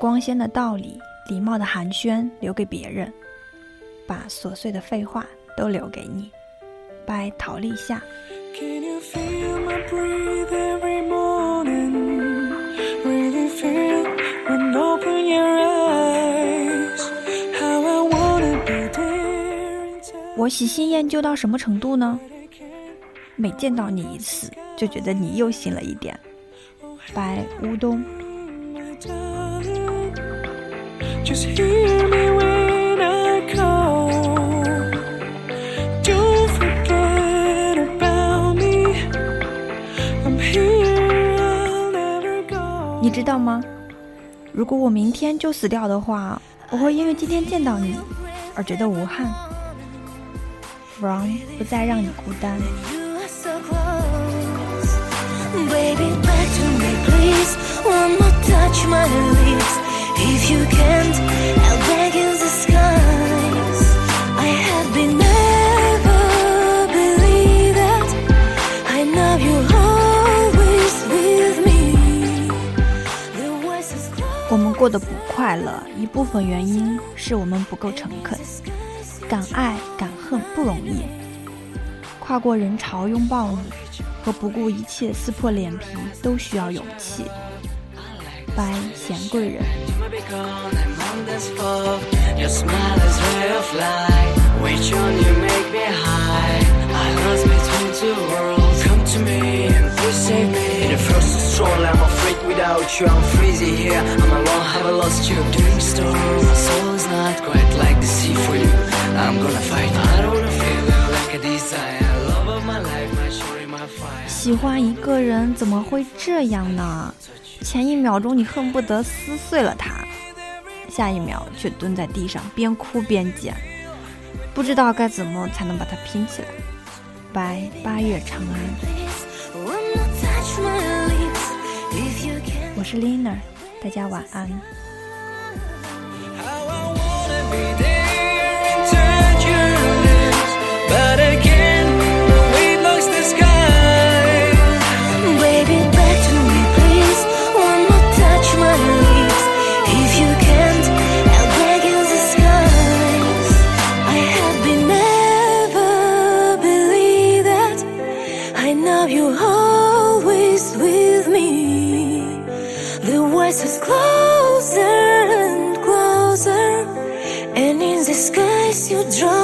光鲜的道理、礼貌的寒暄留给别人，把琐碎的废话都留给你。拜陶立夏。我喜新厌旧到什么程度呢？每见到你一次，就觉得你又新了一点。拜乌冬。你知道吗？如果我明天就死掉的话，我会因为今天见到你而觉得无憾。From 不再让你孤单。我们过得不快乐，一部分原因是我们不够诚恳。敢爱敢恨不容易，跨过人潮拥抱你，和不顾一切撕破脸皮都需要勇气。拜贤贵人。 喜欢一个人怎么会这样呢？前一秒钟你恨不得撕碎了他，下一秒却蹲在地上边哭边捡。不知道该怎么才能把它拼起来。拜，八月长安。我是 Lina 大家晚安。now you're always with me. The world is closer and closer, and in the skies you draw.